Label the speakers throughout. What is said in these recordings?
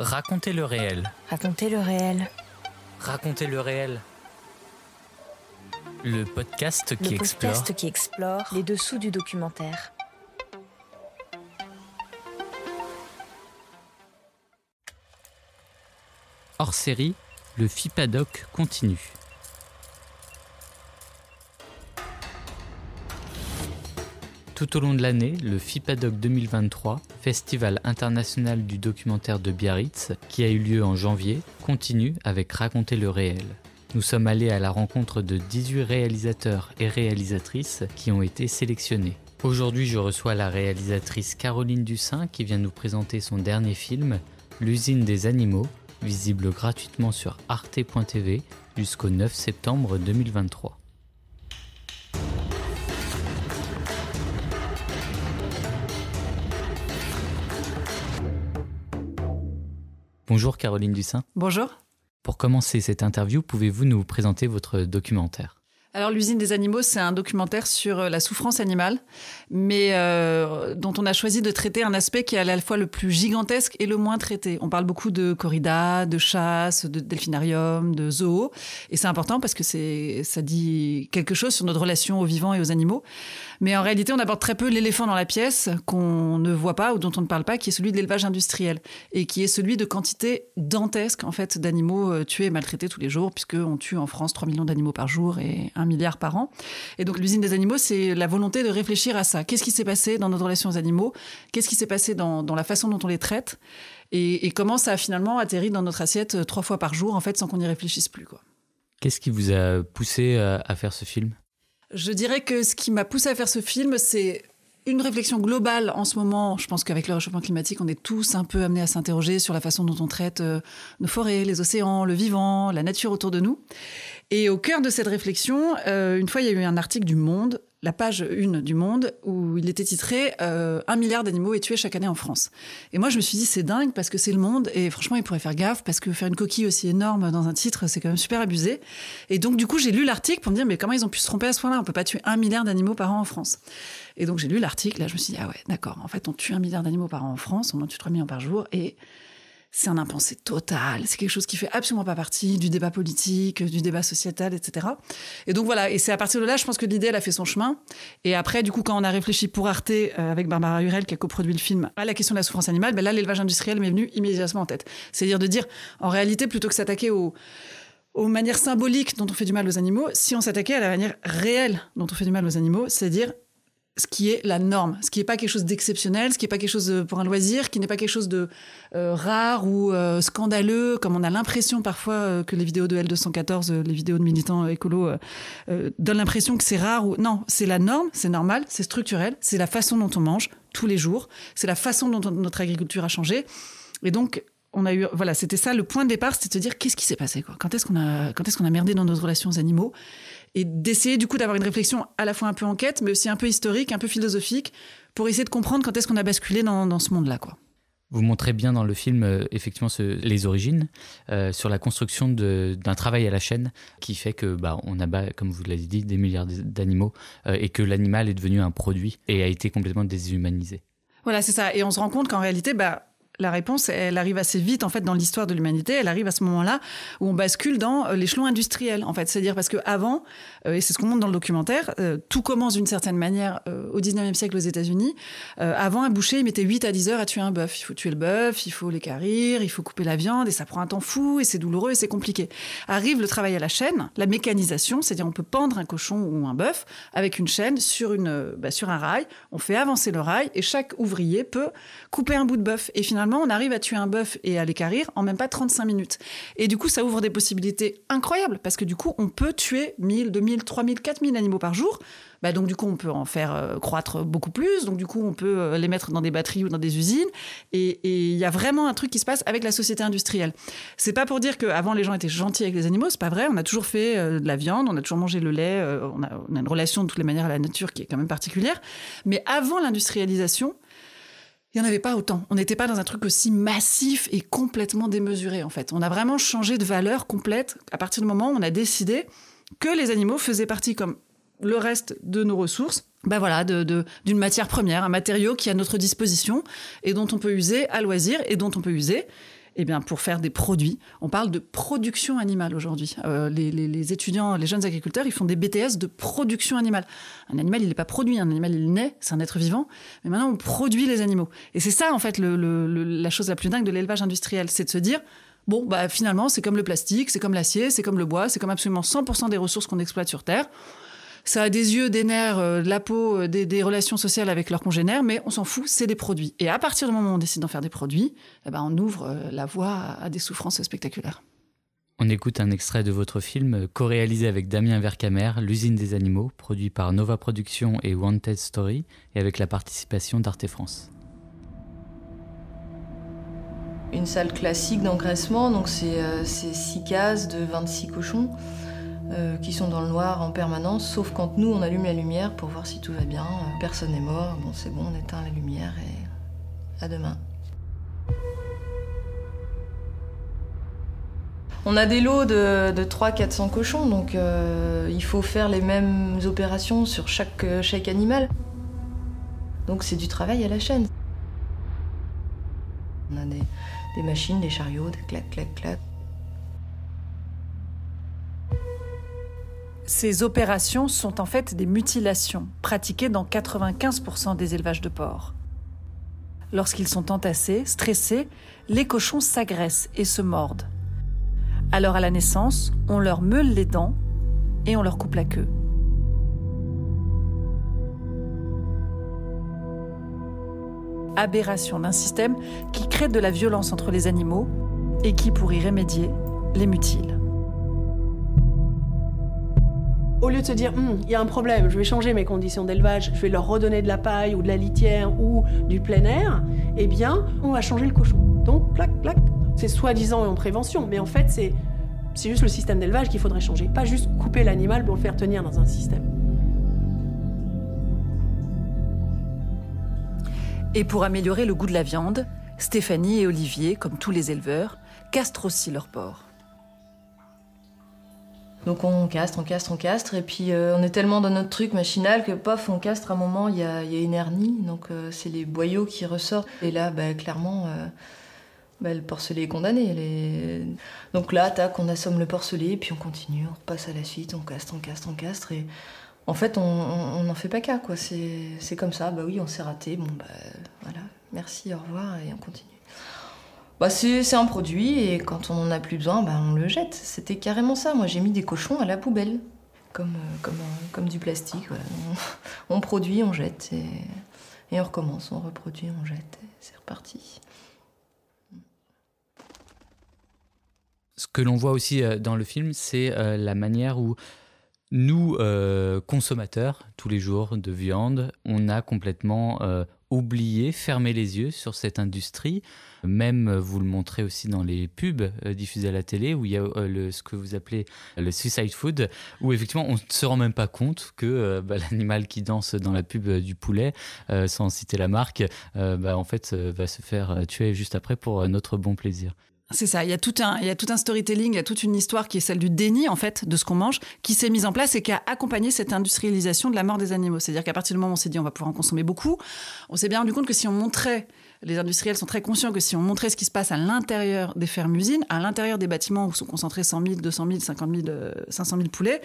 Speaker 1: Racontez le réel.
Speaker 2: Racontez le réel.
Speaker 1: Racontez le réel. Le podcast qui
Speaker 2: le
Speaker 1: explore.
Speaker 2: podcast qui explore les dessous du documentaire.
Speaker 1: Hors série, le FIPADOC continue. Tout au long de l'année, le FIPADOC 2023, Festival international du documentaire de Biarritz, qui a eu lieu en janvier, continue avec Raconter le réel. Nous sommes allés à la rencontre de 18 réalisateurs et réalisatrices qui ont été sélectionnés. Aujourd'hui, je reçois la réalisatrice Caroline Dussin qui vient nous présenter son dernier film, L'usine des animaux, visible gratuitement sur arte.tv jusqu'au 9 septembre 2023. Bonjour Caroline Dussin.
Speaker 3: Bonjour.
Speaker 1: Pour commencer cette interview, pouvez-vous nous présenter votre documentaire?
Speaker 3: Alors l'usine des animaux, c'est un documentaire sur euh, la souffrance animale, mais euh, dont on a choisi de traiter un aspect qui est à la fois le plus gigantesque et le moins traité. On parle beaucoup de corrida, de chasse, de delphinarium, de zoo, et c'est important parce que c'est ça dit quelque chose sur notre relation aux vivants et aux animaux. Mais en réalité, on aborde très peu l'éléphant dans la pièce qu'on ne voit pas ou dont on ne parle pas, qui est celui de l'élevage industriel et qui est celui de quantité dantesque en fait d'animaux euh, tués et maltraités tous les jours, puisque on tue en France 3 millions d'animaux par jour et un milliard par an. Et donc l'usine des animaux, c'est la volonté de réfléchir à ça. Qu'est-ce qui s'est passé dans notre relation aux animaux? Qu'est-ce qui s'est passé dans, dans, la façon dont on les traite? Et, et, comment ça a finalement atterri dans notre assiette euh, trois fois par jour, en fait, sans qu'on y réfléchisse plus. quoi.
Speaker 1: Qu'est-ce qui vous a poussé à, à faire ce film?
Speaker 3: Je dirais que ce qui m'a poussé à faire ce film, c'est une réflexion globale en ce moment. Je pense qu'avec le réchauffement climatique, on est tous un peu amenés à s'interroger sur la façon dont on traite euh, nos forêts, les océans, le vivant, la nature autour de nous. Et au cœur de cette réflexion, euh, une fois, il y a eu un article du Monde, la page 1 du Monde, où il était titré euh, Un milliard d'animaux est tué chaque année en France. Et moi, je me suis dit, c'est dingue parce que c'est le monde et franchement, il pourrait faire gaffe parce que faire une coquille aussi énorme dans un titre, c'est quand même super abusé. Et donc, du coup, j'ai lu l'article pour me dire, mais comment ils ont pu se tromper à ce point-là? On peut pas tuer un milliard d'animaux par an en France. Et donc, j'ai lu l'article, là, je me suis dit, ah ouais, d'accord, en fait, on tue un milliard d'animaux par an en France, on en tue 3 millions par jour et c'est un impensé total. C'est quelque chose qui fait absolument pas partie du débat politique, du débat sociétal, etc. Et donc voilà. Et c'est à partir de là, je pense que l'idée, elle a fait son chemin. Et après, du coup, quand on a réfléchi pour Arte euh, avec Barbara Hurel, qui a coproduit le film, à la question de la souffrance animale, ben là, l'élevage industriel m'est venu immédiatement en tête. C'est-à-dire de dire, en réalité, plutôt que s'attaquer aux aux manières symboliques dont on fait du mal aux animaux, si on s'attaquait à la manière réelle dont on fait du mal aux animaux, c'est-à-dire ce qui est la norme, ce qui n'est pas quelque chose d'exceptionnel, ce qui n'est pas quelque chose pour un loisir, qui n'est pas quelque chose de euh, rare ou euh, scandaleux, comme on a l'impression parfois euh, que les vidéos de L214, les vidéos de militants écolos, donnent l'impression que c'est rare ou non, c'est la norme, c'est normal, c'est structurel, c'est la façon dont on mange tous les jours, c'est la façon dont on, notre agriculture a changé, et donc on a eu voilà c'était ça le point de départ c'était de se dire qu'est-ce qui s'est passé quoi? Quand est-ce qu'on a quand est-ce qu'on a merdé dans nos relations aux animaux? Et d'essayer du coup d'avoir une réflexion à la fois un peu enquête mais aussi un peu historique un peu philosophique pour essayer de comprendre quand est-ce qu'on a basculé dans, dans ce monde là quoi.
Speaker 1: Vous montrez bien dans le film euh, effectivement ce, les origines euh, sur la construction d'un travail à la chaîne qui fait que bah, on a comme vous l'avez dit des milliards d'animaux euh, et que l'animal est devenu un produit et a été complètement déshumanisé.
Speaker 3: Voilà c'est ça. Et on se rend compte qu'en réalité bah la réponse, elle arrive assez vite en fait dans l'histoire de l'humanité. Elle arrive à ce moment-là où on bascule dans euh, l'échelon industriel en fait. C'est-à-dire parce que avant, euh, et c'est ce qu'on montre dans le documentaire, euh, tout commence d'une certaine manière au 19e siècle aux États-Unis. Avant, un boucher il mettait 8 à 10 heures à tuer un bœuf. Il faut tuer le bœuf, il faut l'équarrir, il faut couper la viande et ça prend un temps fou et c'est douloureux et c'est compliqué. Arrive le travail à la chaîne, la mécanisation, c'est-à-dire on peut pendre un cochon ou un bœuf avec une chaîne sur une bah, sur un rail. On fait avancer le rail et chaque ouvrier peut couper un bout de bœuf et finalement on arrive à tuer un bœuf et à l'équarrir en même pas 35 minutes. Et du coup, ça ouvre des possibilités incroyables parce que du coup, on peut tuer 1000, 2000, 3000, 4000 animaux par jour. Bah donc du coup, on peut en faire euh, croître beaucoup plus. Donc du coup, on peut euh, les mettre dans des batteries ou dans des usines. Et il y a vraiment un truc qui se passe avec la société industrielle. C'est pas pour dire qu'avant les gens étaient gentils avec les animaux, c'est pas vrai. On a toujours fait euh, de la viande, on a toujours mangé le lait, on, a, on a une relation de toutes les manières à la nature qui est quand même particulière. Mais avant l'industrialisation, il n'y en avait pas autant. On n'était pas dans un truc aussi massif et complètement démesuré, en fait. On a vraiment changé de valeur complète à partir du moment où on a décidé que les animaux faisaient partie, comme le reste de nos ressources, ben voilà, d'une matière première, un matériau qui est à notre disposition et dont on peut user à loisir et dont on peut user eh bien, pour faire des produits. On parle de production animale aujourd'hui. Euh, les, étudiants, les jeunes agriculteurs, ils font des BTS de production animale. Un animal, il n'est pas produit, un animal, il naît, c'est un être vivant. Mais maintenant, on produit les animaux. Et c'est ça, en fait, la chose la plus dingue de l'élevage industriel, c'est de se dire, bon, bah, finalement, c'est comme le plastique, c'est comme l'acier, c'est comme le bois, c'est comme absolument 100% des ressources qu'on exploite sur Terre. Ça a des yeux, des nerfs, euh, de la peau, euh, des, relations sociales avec leurs congénères, mais on s'en fout, c'est des produits. Et à partir du moment où on décide d'en faire des produits, eh ben on ouvre euh, la voie à des souffrances spectaculaires.
Speaker 1: On écoute un extrait de votre film co-réalisé avec Damien Vercamer, L'usine des animaux, produit par Nova Productions et Wanted Story, et avec la participation d'Arte France.
Speaker 4: Une salle classique d'engraissement, donc c'est 6 cases de 26 cochons. Euh, qui sont dans le noir en permanence, sauf quand nous on allume la lumière pour voir si tout va bien. Euh, personne n'est mort, bon c'est bon, on éteint la lumière et à demain. On a des lots de, 300-400 cochons, donc euh, il faut faire les mêmes opérations sur chaque, chaque animal. Donc c'est du travail à la chaîne. On a des, des machines, des chariots, des clac, clac, clac.
Speaker 3: Ces opérations sont en fait des mutilations pratiquées dans 95% des élevages de porcs. Lorsqu'ils sont entassés, stressés, les cochons s'agressent et se mordent. Alors à la naissance, on leur meule les dents et on leur coupe la queue. Aberration d'un système qui crée de la violence entre les animaux et qui, pour y remédier, les mutile.
Speaker 5: Lieu de se dire, hum, il y a un problème, je vais changer mes conditions d'élevage, je vais leur redonner de la paille ou de la litière ou du plein air, eh bien, on va changer le cochon. Donc, plac, plac. C'est soi-disant en prévention, mais en fait, c'est, c'est juste le système d'élevage qu'il faudrait changer. Pas juste couper l'animal pour le faire tenir dans un système.
Speaker 3: Et pour améliorer le goût de la viande, Stéphanie et Olivier, comme tous les éleveurs, castrent aussi leur porc.
Speaker 4: Donc on castre, on castre, on castre, et puis euh, on est tellement dans notre truc machinal que pof, on castre à un moment, il y a, une hernie, donc euh, c'est les boyaux qui ressortent. Et là, bah, clairement, euh, bah, le porcelet est condamné. Donc là, tac, on assomme le porcelet, puis on continue, on repasse à la suite, on castre, on castre, on castre, et en fait, on n'en fait pas cas, quoi. C'est comme ça, bah oui, on s'est raté, bon bah voilà, merci, au revoir, et on continue. Bah, c'est un produit et quand on n'en a plus besoin, bah, on le jette. C'était carrément ça. Moi, j'ai mis des cochons à la poubelle, comme, euh, euh, du plastique. On, produit, on jette et, et, on recommence. On reproduit, on jette et c'est reparti.
Speaker 1: Ce que l'on voit aussi euh, dans le film, c'est la manière où nous, consommateurs, tous les jours de viande, on a complètement oublié, fermé les yeux sur cette industrie. Même, euh, vous le montrez aussi dans les pubs euh, diffusées à la télé, où il y a euh, le, ce que vous appelez le suicide food, où effectivement on ne se rend même pas compte que bah, l'animal qui danse dans la pub du poulet, sans citer la marque, bah, en fait va se faire tuer juste après pour notre bon plaisir.
Speaker 3: C'est ça, il y, a tout un, il y a tout un storytelling, il y a toute une histoire qui est celle du déni, en fait, de ce qu'on mange, qui s'est mise en place et qui a accompagné cette industrialisation de la mort des animaux. C'est-à-dire qu'à partir du moment où on s'est dit on va pouvoir en consommer beaucoup, on s'est bien rendu compte que si on montrait les industriels sont très conscients que si on montrait ce qui se passe à l'intérieur des fermes-usines, à l'intérieur des bâtiments où sont concentrés 100 000, 200 000, 50 000, 500 000 poulets,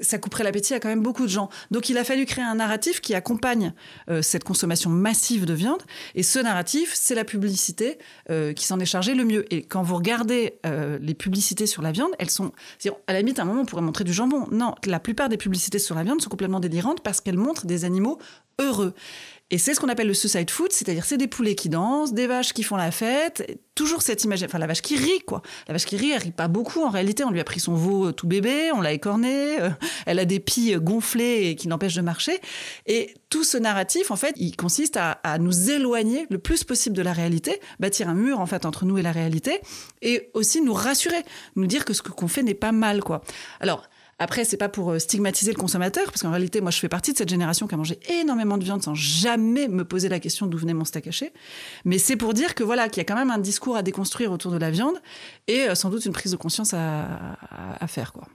Speaker 3: ça couperait l'appétit à quand même beaucoup de gens. Donc il a fallu créer un narratif qui accompagne euh, cette consommation massive de viande. Et ce narratif, c'est la publicité euh, qui s'en est chargée le mieux. Et quand vous regardez euh, les publicités sur la viande, elles sont... À la limite, à un moment, on pourrait montrer du jambon. Non, la plupart des publicités sur la viande sont complètement délirantes parce qu'elles montrent des animaux heureux. Et c'est ce qu'on appelle le suicide food, c'est-à-dire c'est des poulets qui dansent, des vaches qui font la fête, toujours cette image, enfin la vache qui rit quoi. La vache qui rit, elle rit pas beaucoup en réalité, on lui a pris son veau euh, tout bébé, on l'a écorné, euh, elle a des pieds gonflés et qui l'empêchent de marcher. Et tout ce narratif, en fait, il consiste à, à, nous éloigner le plus possible de la réalité, bâtir un mur en fait entre nous et la réalité, et aussi nous rassurer, nous dire que ce qu'on fait n'est pas mal quoi. Alors après, c'est pas pour euh, stigmatiser le consommateur, parce qu'en réalité, moi, je fais partie de cette génération qui a mangé énormément de viande sans jamais me poser la question d'où venait mon steak haché. Mais c'est pour dire que voilà, qu'il y a quand même un discours à déconstruire autour de la viande et euh, sans doute une prise de conscience à, à faire, quoi.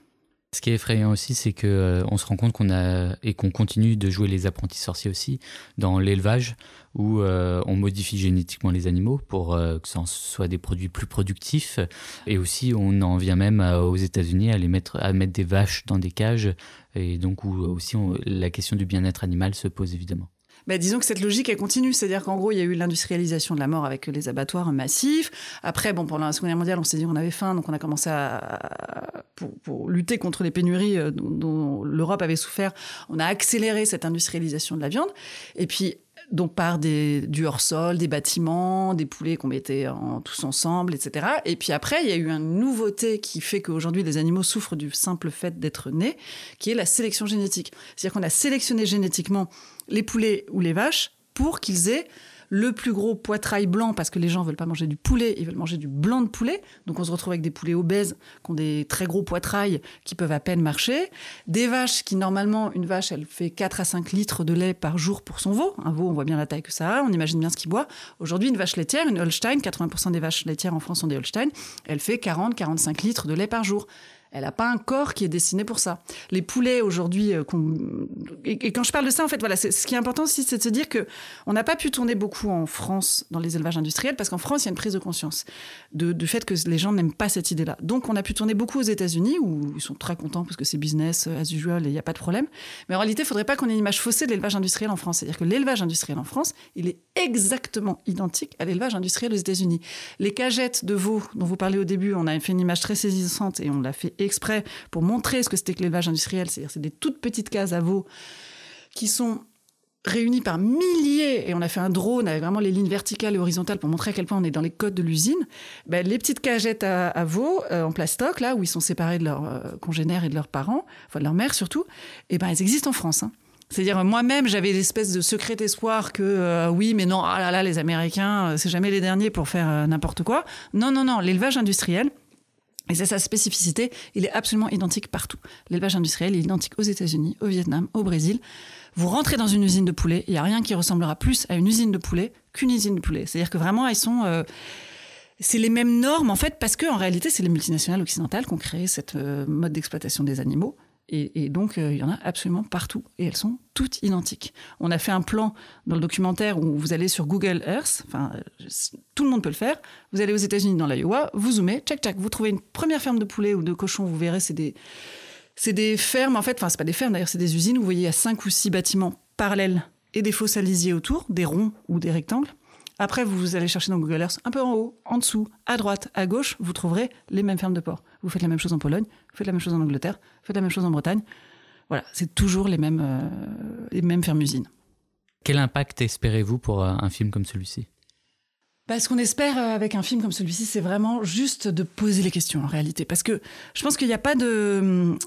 Speaker 1: Ce qui est effrayant aussi, c'est que euh, on se rend compte qu'on a et qu'on continue de jouer les apprentis sorciers aussi dans l'élevage où euh, on modifie génétiquement les animaux pour euh, que ce soit des produits plus productifs et aussi on en vient même aux États-Unis à les mettre à mettre des vaches dans des cages et donc où aussi la question du bien-être animal se pose évidemment.
Speaker 3: Bah, disons que cette logique, elle continue. C'est-à-dire qu'en gros, il y a eu l'industrialisation de la mort avec les abattoirs massifs. Après, bon, pendant la Seconde Guerre mondiale, on s'est dit qu'on avait faim, donc on a commencé à, pour, lutter contre les pénuries euh, dont l'Europe avait souffert, on a accéléré cette industrialisation de la viande. Et puis, donc par du hors-sol, des bâtiments, des poulets qu'on mettait en, tous ensemble, etc. Et puis après, il y a eu une nouveauté qui fait qu'aujourd'hui les animaux souffrent du simple fait d'être nés, qui est la sélection génétique. C'est-à-dire qu'on a sélectionné génétiquement les poulets ou les vaches pour qu'ils aient le plus gros poitrail blanc parce que les gens veulent pas manger du poulet, ils veulent manger du blanc de poulet. Donc on se retrouve avec des poulets obèses qui ont des très gros poitrails qui peuvent à peine marcher. Des vaches qui normalement, une vache, elle fait 4 à 5 litres de lait par jour pour son veau. Un veau, on voit bien la taille que ça a, on imagine bien ce qu'il boit. Aujourd'hui, une vache laitière, une Holstein, 80% des vaches laitières en France sont des Holstein, elle fait 40-45 litres de lait par jour. Elle n'a pas un corps qui est dessiné pour ça. Les poulets aujourd'hui, euh, et, quand je parle de ça, en fait, voilà, ce qui est important aussi, c'est de se dire que on n'a pas pu tourner beaucoup en France dans les élevages industriels parce qu'en France, il y a une prise de conscience du fait que les gens n'aiment pas cette idée-là. Donc, on a pu tourner beaucoup aux États-Unis où ils sont très contents parce que c'est business as usual et il n'y a pas de problème. Mais en réalité, il ne faudrait pas qu'on ait une image faussée de l'élevage industriel en France. C'est-à-dire que l'élevage industriel en France, il est exactement identique à l'élevage industriel aux États-Unis. Les cagettes de veaux dont vous parlez au début, on a fait une image très saisissante et on l'a fait exprès pour montrer ce que c'était que l'élevage industriel. C'est-à-dire c'est des toutes petites cases à veaux qui sont réunies par milliers, et on a fait un drone avec vraiment les lignes verticales et horizontales pour montrer à quel point on est dans les codes de l'usine. Ben, les petites cagettes à, veaux euh, en plastoc, là où ils sont séparés de leurs euh, congénères et de leurs parents, enfin de leur mère surtout, et eh ben elles existent en France. Hein. C'est-à-dire moi-même, j'avais l'espèce de secret espoir que euh, oui, mais non, ah là là, les Américains, c'est jamais les derniers pour faire n'importe quoi. Non, non, non, l'élevage industriel, et c'est sa spécificité, il est absolument identique partout. L'élevage industriel est identique aux États-Unis, au Vietnam, au Brésil. Vous rentrez dans une usine de poulet, il n'y a rien qui ressemblera plus à une usine de poulet qu'une usine de poulet. C'est-à-dire que vraiment, ils sont... Euh, c'est les mêmes normes, en fait, parce que en réalité, c'est les multinationales occidentales qui ont créé cette euh, mode d'exploitation des animaux. Et, donc, euh, il y en a absolument partout. Et elles sont toutes identiques. On a fait un plan dans le documentaire où vous allez sur Google Earth, enfin, tout le monde peut le faire. Vous allez aux États-Unis dans l'Iowa, vous zoomez, tchac, tchac, vous trouvez une première ferme de poulet ou de cochon, vous verrez, c'est des, c'est des fermes, en fait, enfin, c'est pas des fermes d'ailleurs, c'est des usines. Vous voyez, il y a cinq ou six bâtiments parallèles et des fosses alisiers autour, des ronds ou des rectangles. Après, vous allez chercher dans Google Earth un peu en haut, en dessous, à droite, à gauche, vous trouverez les mêmes fermes de porc. Vous faites la même chose en Pologne, vous faites la même chose en Angleterre, vous faites la même chose en Bretagne. Voilà, c'est toujours les mêmes, euh, les mêmes fermes-usines.
Speaker 1: Quel impact espérez-vous pour euh, un film comme celui-ci?
Speaker 3: Bah, ce qu'on espère euh, avec un film comme celui-ci, c'est vraiment juste de poser les questions en réalité. Parce que je pense qu'il n'y a pas de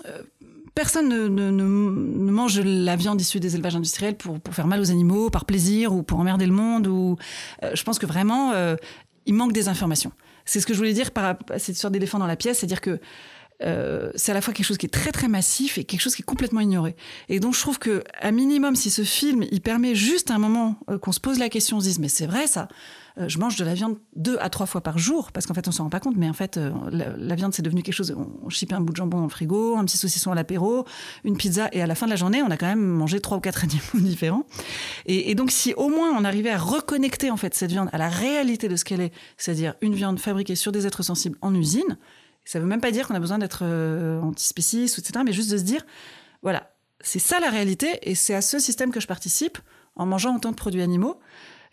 Speaker 3: personne ne, mange la viande issue des élevages industriels pour, faire mal aux animaux, par plaisir ou pour emmerder le monde. Ou, euh, je pense que vraiment, euh, il manque des informations. C'est ce que je voulais dire par cette histoire d'éléphant dans la pièce, c'est-à-dire que euh, c'est à la fois quelque chose qui est très très massif et quelque chose qui est complètement ignoré. Et donc je trouve que à minimum, si ce film il permet juste un moment qu'on se pose la question, on se dise mais c'est vrai ça. Euh, je mange de la viande deux à trois fois par jour, parce qu'en fait, on s'en rend pas compte, mais en fait, euh, la, viande, c'est devenu quelque chose. On chipait un bout de jambon dans le frigo, un petit saucisson à l'apéro, une pizza, et à la fin de la journée, on a quand même mangé trois ou quatre animaux différents. Et, donc, si au moins on arrivait à reconnecter en fait cette viande à la réalité de ce qu'elle est, c'est-à-dire une viande fabriquée sur des êtres sensibles en usine, ça veut même pas dire qu'on a besoin d'être euh, antispéciste, etc., mais juste de se dire, voilà, c'est ça la réalité, et c'est à ce système que je participe en mangeant autant de produits animaux.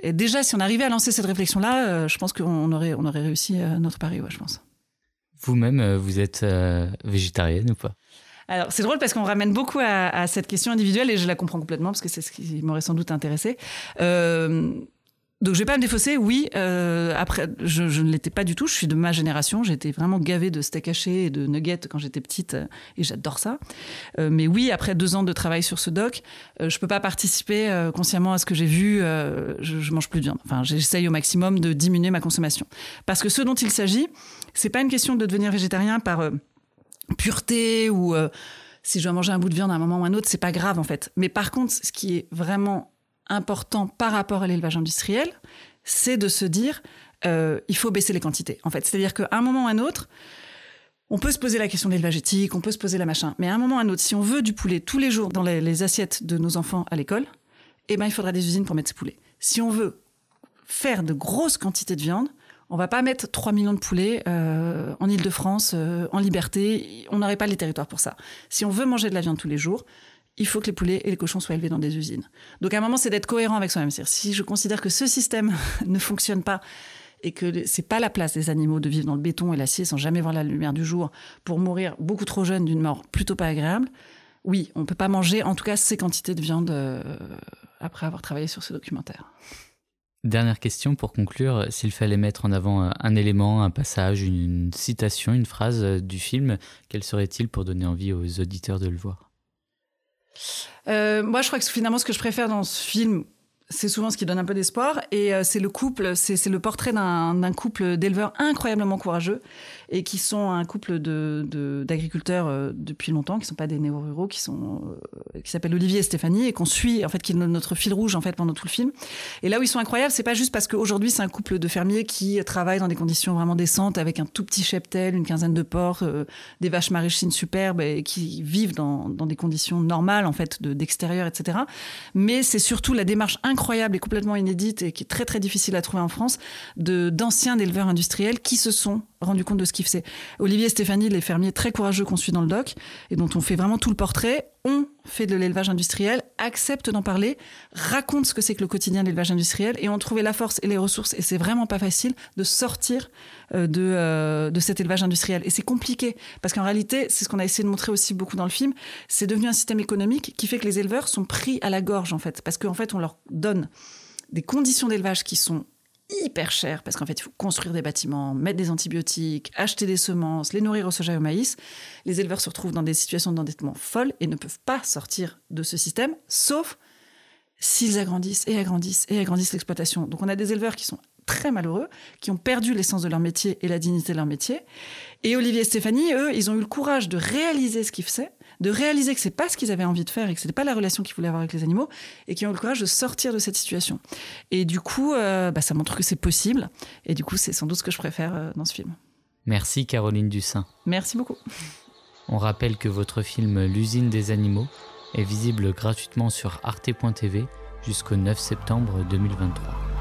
Speaker 3: Et déjà, si on arrivait à lancer cette réflexion-là, euh, je pense qu'on aurait, on aurait réussi euh, notre pari, ouais, je pense.
Speaker 1: Vous-même, euh, vous êtes végétarienne ou pas?
Speaker 3: Alors, c'est drôle parce qu'on ramène beaucoup à, cette question individuelle et je la comprends complètement parce que c'est ce qui m'aurait sans doute intéressé. Euh, donc je vais pas me défausser, oui. Euh, après, je, ne l'étais pas du tout. Je suis de ma génération. J'étais vraiment gavée de steak haché et de nuggets quand j'étais petite, euh, et j'adore ça. Euh, mais oui, après deux ans de travail sur ce doc, euh, je peux pas participer consciemment à ce que j'ai vu. je, je mange plus de viande. Enfin, j'essaye au maximum de diminuer ma consommation, parce que ce dont il s'agit, c'est pas une question de devenir végétarien par pureté ou si je dois manger un bout de viande à un moment ou à un autre, c'est pas grave en fait. Mais par contre, ce qui est vraiment important par rapport à l'élevage industriel, c'est de se dire euh, il faut baisser les quantités. En fait, c'est-à-dire qu'à un moment ou à un autre, On peut se poser la question de l'élevage éthique, on peut se poser la machin. Mais à un moment ou à un autre, si on veut du poulet tous les jours dans les, assiettes de nos enfants à l'école, eh ben, il faudra des usines pour mettre ces poulets. Si on veut faire de grosses quantités de viande, on va pas mettre 3 millions de poulets euh, en Ile-de-France, euh, en liberté. On n'aurait pas les territoires pour ça. Si on veut manger de la viande tous les jours, il faut que les poulets et les cochons soient élevés dans des usines. Donc à un moment, c'est d'être cohérent avec soi-même. Si je considère que ce système ne fonctionne pas et que c'est pas la place des animaux de vivre dans le béton et l'acier sans jamais voir la lumière du jour pour mourir beaucoup trop jeune d'une mort plutôt pas agréable, oui, on peut pas manger en tout cas ces quantités de viande euh, après avoir travaillé sur ce documentaire.
Speaker 1: Dernière question pour conclure, s'il fallait mettre en avant un élément, un passage, une citation, une phrase du film, quel serait-il pour donner envie aux auditeurs de le voir?
Speaker 3: Euh, moi, je crois que finalement, ce que je préfère dans ce film, c'est souvent ce qui donne un peu d'espoir. Et euh, c'est le couple, c'est le portrait d'un couple d'éleveurs incroyablement courageux et qui sont un couple de de- d'agriculteurs euh, depuis longtemps, qui sont pas des néo-ruraux, qui sont euh, qui s'appellent Olivier et Stéphanie et qu'on suit en fait, qui est notre fil rouge en fait pendant tout le film. Et là où ils sont incroyables, c'est pas juste parce qu'aujourd'hui c'est un couple de fermiers qui travaillent dans des conditions vraiment décentes avec un tout petit cheptel, une quinzaine de porcs, euh, des vaches maraîchines superbes et qui vivent dans, dans des conditions normales en fait de- d'extérieur, etc. Mais c'est surtout la démarche incroyable et complètement inédite et qui est très très difficile à trouver en France de d'anciens éleveurs industriels qui se sont rendus compte de ce qu'ils faisaient. Olivier et Stéphanie, les fermiers très courageux qu'on suit dans le doc et dont on fait vraiment tout le portrait, ont fait de l'élevage industriel, acceptent d'en parler, racontent ce que c'est que le quotidien de l'élevage industriel et ont trouvé la force et les ressources, et c'est vraiment pas facile, de sortir euh, de, euh, de cet élevage industriel. Et c'est compliqué, parce qu'en réalité, c'est ce qu'on a essayé de montrer aussi beaucoup dans le film, c'est devenu un système économique qui fait que les éleveurs sont pris à la gorge, en fait, parce qu'en fait, on leur donne des conditions d'élevage qui sont hyper chères, parce qu'en fait, il faut construire des bâtiments, mettre des antibiotiques, acheter des semences, les nourrir au soja et au maïs. Les éleveurs se retrouvent dans des situations d'endettement folles et ne peuvent pas sortir de ce système, sauf s'ils agrandissent et agrandissent et agrandissent l'exploitation. Donc on a des éleveurs qui sont très malheureux, qui ont perdu l'essence de leur métier et la dignité de leur métier. Et Olivier et Stéphanie, eux, ils ont eu le courage de réaliser ce qu'ils faisaient, de réaliser que c'est pas ce qu'ils avaient envie de faire et que c'était pas la relation qu'ils voulaient avoir avec les animaux, et qui ont le courage de sortir de cette situation. Et du coup, euh, bah, ça montre que c'est possible. Et du coup, c'est sans doute ce que je préfère euh, dans ce film.
Speaker 1: Merci Caroline Dussin.
Speaker 3: Merci beaucoup.
Speaker 1: On rappelle que votre film L'usine des animaux est visible gratuitement sur arte.tv jusqu'au 9 septembre 2023.